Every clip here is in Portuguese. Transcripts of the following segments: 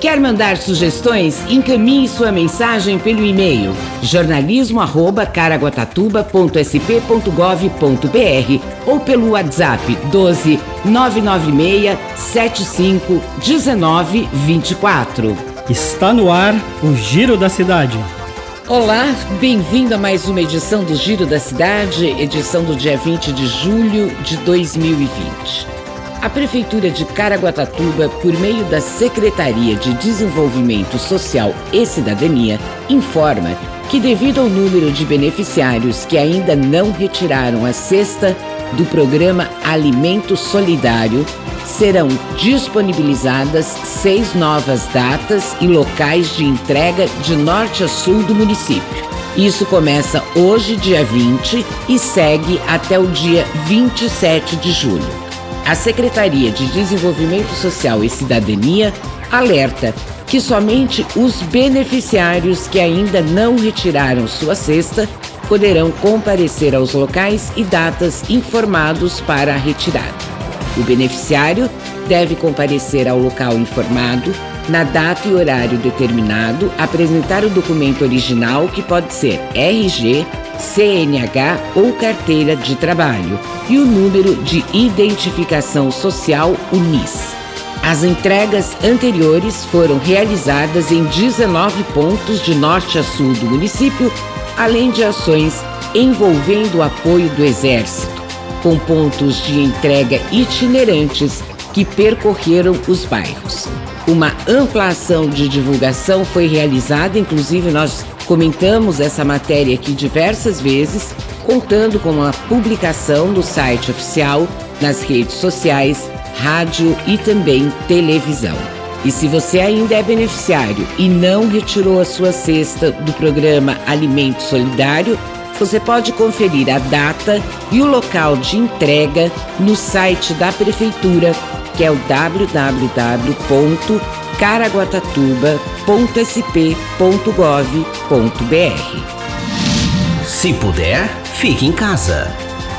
Quer mandar sugestões? Encaminhe sua mensagem pelo e-mail jornalismo@caraguatatuba.sp.gov.br ou pelo WhatsApp 12 996 75 19 24. Está no ar o Giro da Cidade. Olá, bem-vindo a mais uma edição do Giro da Cidade, edição do dia 20 de julho de 2020. A Prefeitura de Caraguatatuba, por meio da Secretaria de Desenvolvimento Social e Cidadania, informa que, devido ao número de beneficiários que ainda não retiraram a cesta do programa Alimento Solidário, serão disponibilizadas seis novas datas e locais de entrega de norte a sul do município. Isso começa hoje, dia 20, e segue até o dia 27 de julho. A Secretaria de Desenvolvimento Social e Cidadania alerta que somente os beneficiários que ainda não retiraram sua cesta poderão comparecer aos locais e datas informados para a retirada. O beneficiário deve comparecer ao local informado na data e horário determinado, apresentar o documento original que pode ser RG, CNH ou carteira de trabalho e o número de identificação social UNIS. As entregas anteriores foram realizadas em 19 pontos de norte a sul do município, além de ações envolvendo o apoio do Exército, com pontos de entrega itinerantes que percorreram os bairros. Uma ampla ação de divulgação foi realizada, inclusive nós Comentamos essa matéria aqui diversas vezes, contando com a publicação no site oficial, nas redes sociais, rádio e também televisão. E se você ainda é beneficiário e não retirou a sua cesta do programa Alimento Solidário, você pode conferir a data e o local de entrega no site da Prefeitura, que é o www caraguatatuba.sp.gov.br. Se puder, fique em casa.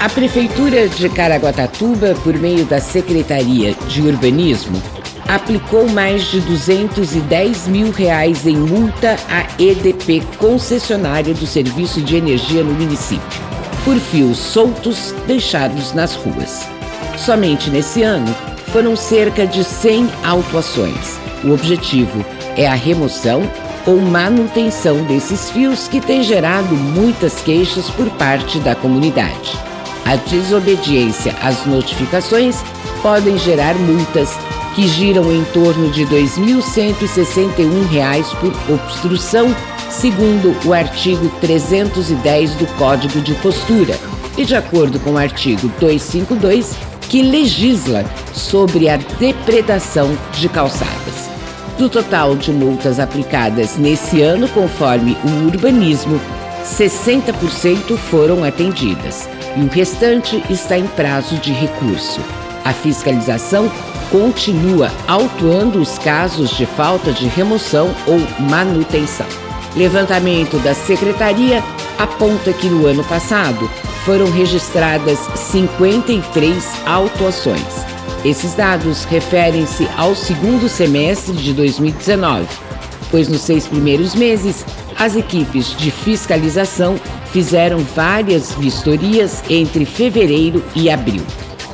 A Prefeitura de Caraguatatuba, por meio da Secretaria de Urbanismo, aplicou mais de 210 mil reais em multa à EDP, concessionária do serviço de energia no município, por fios soltos deixados nas ruas. Somente nesse ano, foram cerca de 100 autuações o objetivo é a remoção ou manutenção desses fios que tem gerado muitas queixas por parte da comunidade. A desobediência às notificações podem gerar multas que giram em torno de R$ 2.161 por obstrução, segundo o artigo 310 do Código de Postura, e de acordo com o artigo 252, que legisla sobre a depredação de calçadas. Do total de multas aplicadas nesse ano, conforme o urbanismo, 60% foram atendidas e o restante está em prazo de recurso. A fiscalização continua autuando os casos de falta de remoção ou manutenção. Levantamento da secretaria aponta que no ano passado foram registradas 53 autuações esses dados referem-se ao segundo semestre de 2019, pois nos seis primeiros meses, as equipes de fiscalização fizeram várias vistorias entre fevereiro e abril.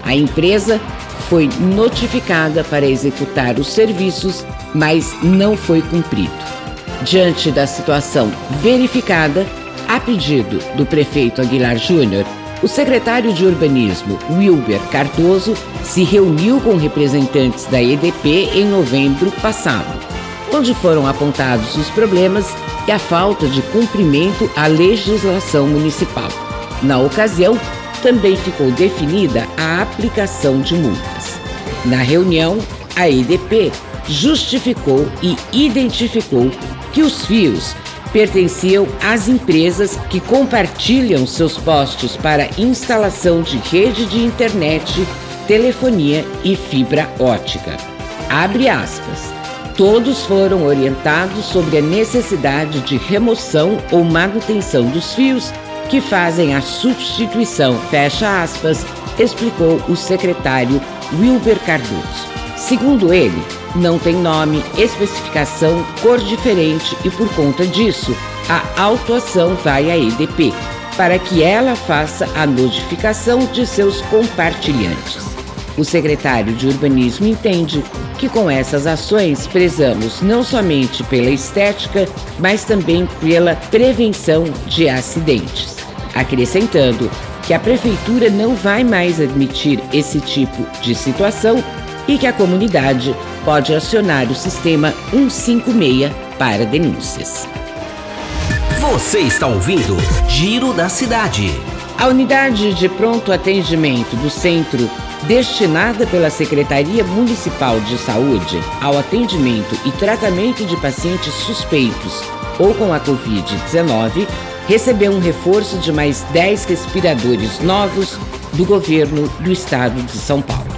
A empresa foi notificada para executar os serviços, mas não foi cumprido. Diante da situação verificada, a pedido do prefeito Aguilar Júnior, o secretário de Urbanismo, Wilber Cardoso, se reuniu com representantes da EDP em novembro passado, onde foram apontados os problemas e a falta de cumprimento à legislação municipal. Na ocasião, também ficou definida a aplicação de multas. Na reunião, a EDP justificou e identificou que os fios pertenciam às empresas que compartilham seus postes para instalação de rede de internet, telefonia e fibra ótica. Abre aspas. Todos foram orientados sobre a necessidade de remoção ou manutenção dos fios que fazem a substituição, fecha aspas, explicou o secretário Wilber Cardoso. Segundo ele, não tem nome, especificação, cor diferente e por conta disso, a autuação vai à EDP, para que ela faça a notificação de seus compartilhantes. O secretário de Urbanismo entende que com essas ações prezamos não somente pela estética, mas também pela prevenção de acidentes. Acrescentando que a prefeitura não vai mais admitir esse tipo de situação e que a comunidade pode acionar o sistema 156 para denúncias. Você está ouvindo Giro da Cidade. A unidade de pronto atendimento do centro, destinada pela Secretaria Municipal de Saúde ao atendimento e tratamento de pacientes suspeitos ou com a Covid-19, recebeu um reforço de mais 10 respiradores novos do governo do estado de São Paulo.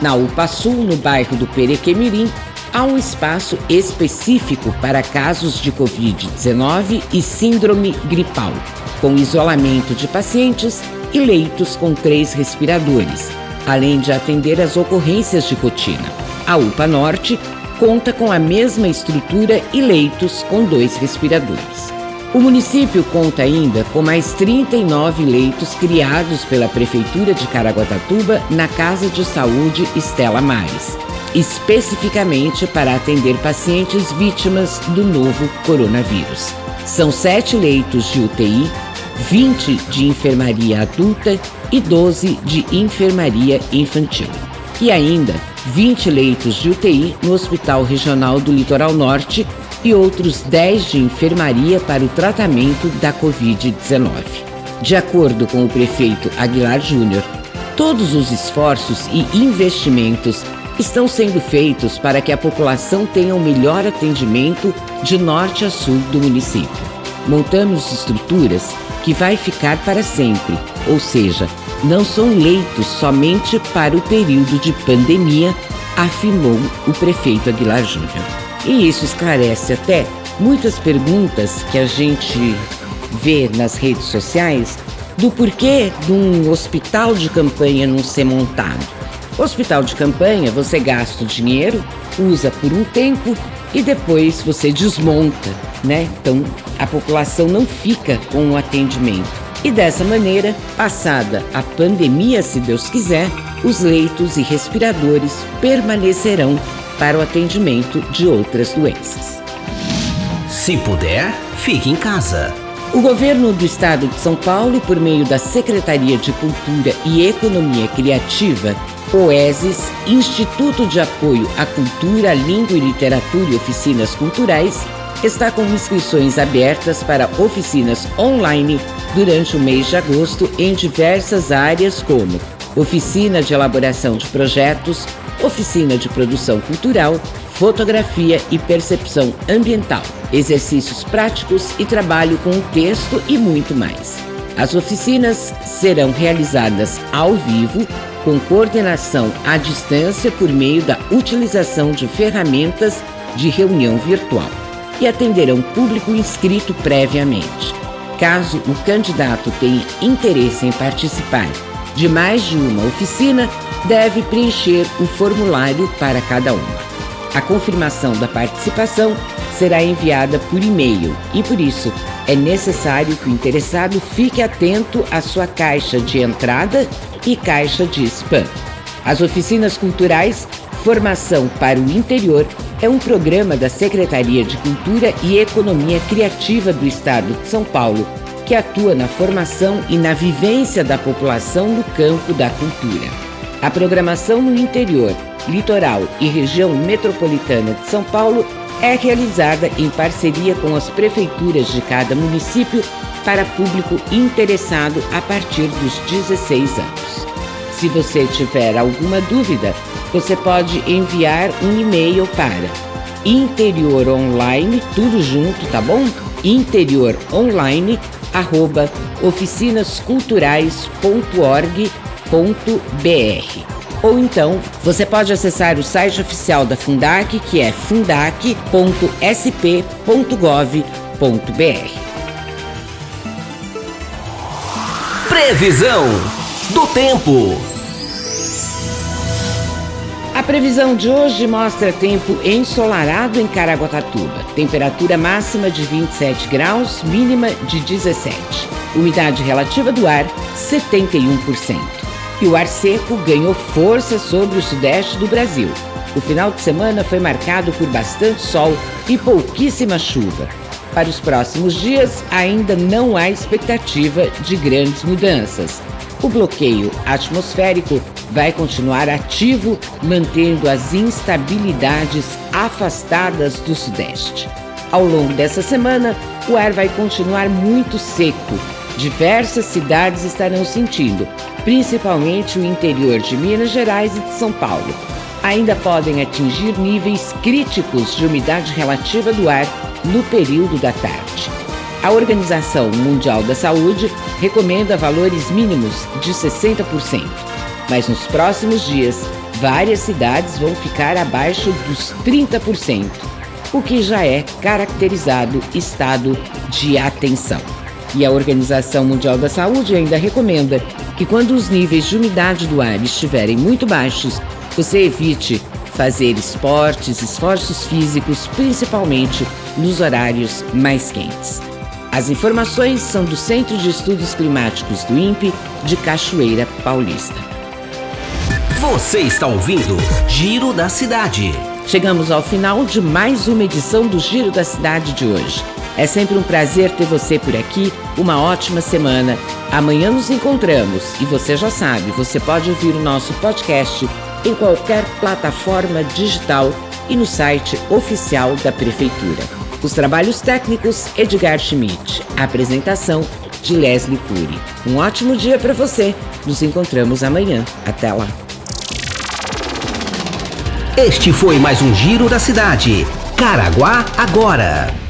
Na UPA Sul, no bairro do Perequemirim, há um espaço específico para casos de Covid-19 e síndrome gripal, com isolamento de pacientes e leitos com três respiradores, além de atender as ocorrências de rotina. A UPA Norte conta com a mesma estrutura e leitos com dois respiradores. O município conta ainda com mais 39 leitos criados pela Prefeitura de Caraguatatuba na Casa de Saúde Estela Mares, especificamente para atender pacientes vítimas do novo coronavírus. São sete leitos de UTI, 20 de enfermaria adulta e 12 de enfermaria infantil. E ainda 20 leitos de UTI no Hospital Regional do Litoral Norte e outros 10 de enfermaria para o tratamento da Covid-19. De acordo com o prefeito Aguilar Júnior, todos os esforços e investimentos estão sendo feitos para que a população tenha o um melhor atendimento de norte a sul do município. Montamos estruturas que vai ficar para sempre, ou seja, não são leitos somente para o período de pandemia, afirmou o prefeito Aguilar Júnior. E isso esclarece até muitas perguntas que a gente vê nas redes sociais do porquê de um hospital de campanha não ser montado. Hospital de campanha, você gasta o dinheiro, usa por um tempo e depois você desmonta, né? Então a população não fica com o atendimento. E dessa maneira, passada a pandemia, se Deus quiser, os leitos e respiradores permanecerão para o atendimento de outras doenças. Se puder, fique em casa. O governo do estado de São Paulo, por meio da Secretaria de Cultura e Economia Criativa, OESES, Instituto de Apoio à Cultura, Língua e Literatura e Oficinas Culturais, está com inscrições abertas para oficinas online durante o mês de agosto em diversas áreas como oficina de elaboração de projetos, oficina de produção cultural, fotografia e percepção ambiental, exercícios práticos e trabalho com o texto e muito mais. As oficinas serão realizadas ao vivo, com coordenação à distância por meio da utilização de ferramentas de reunião virtual e atenderão público inscrito previamente. Caso o candidato tenha interesse em participar de mais de uma oficina, deve preencher o formulário para cada uma. A confirmação da participação será enviada por e-mail e, por isso, é necessário que o interessado fique atento à sua caixa de entrada e caixa de spam. As oficinas culturais Formação para o Interior é um programa da Secretaria de Cultura e Economia Criativa do Estado de São Paulo que atua na formação e na vivência da população no campo da cultura. A programação no interior, litoral e região metropolitana de São Paulo é realizada em parceria com as prefeituras de cada município para público interessado a partir dos 16 anos. Se você tiver alguma dúvida, você pode enviar um e-mail para interioronline, tudo junto, tá bom? interioronline@oficinasculturais.org.br ou então você pode acessar o site oficial da Fundac, que é fundac.sp.gov.br. Previsão do tempo. A previsão de hoje mostra tempo ensolarado em Caraguatatuba. Temperatura máxima de 27 graus, mínima de 17. Umidade relativa do ar, 71% e o ar seco ganhou força sobre o sudeste do Brasil. O final de semana foi marcado por bastante sol e pouquíssima chuva. Para os próximos dias, ainda não há expectativa de grandes mudanças. O bloqueio atmosférico vai continuar ativo, mantendo as instabilidades afastadas do Sudeste. Ao longo dessa semana, o ar vai continuar muito seco. Diversas cidades estarão sentindo, principalmente o interior de Minas Gerais e de São Paulo. Ainda podem atingir níveis críticos de umidade relativa do ar no período da tarde. A Organização Mundial da Saúde recomenda valores mínimos de 60%, mas nos próximos dias, várias cidades vão ficar abaixo dos 30%, o que já é caracterizado estado de atenção. E a Organização Mundial da Saúde ainda recomenda que, quando os níveis de umidade do ar estiverem muito baixos, você evite fazer esportes, esforços físicos, principalmente nos horários mais quentes. As informações são do Centro de Estudos Climáticos do INPE de Cachoeira Paulista. Você está ouvindo Giro da Cidade. Chegamos ao final de mais uma edição do Giro da Cidade de hoje. É sempre um prazer ter você por aqui. Uma ótima semana. Amanhã nos encontramos e você já sabe, você pode ouvir o nosso podcast em qualquer plataforma digital e no site oficial da Prefeitura. Os trabalhos técnicos Edgar Schmidt. A apresentação de Leslie Cury. Um ótimo dia para você. Nos encontramos amanhã. Até lá. Este foi mais um Giro da Cidade. Caraguá agora.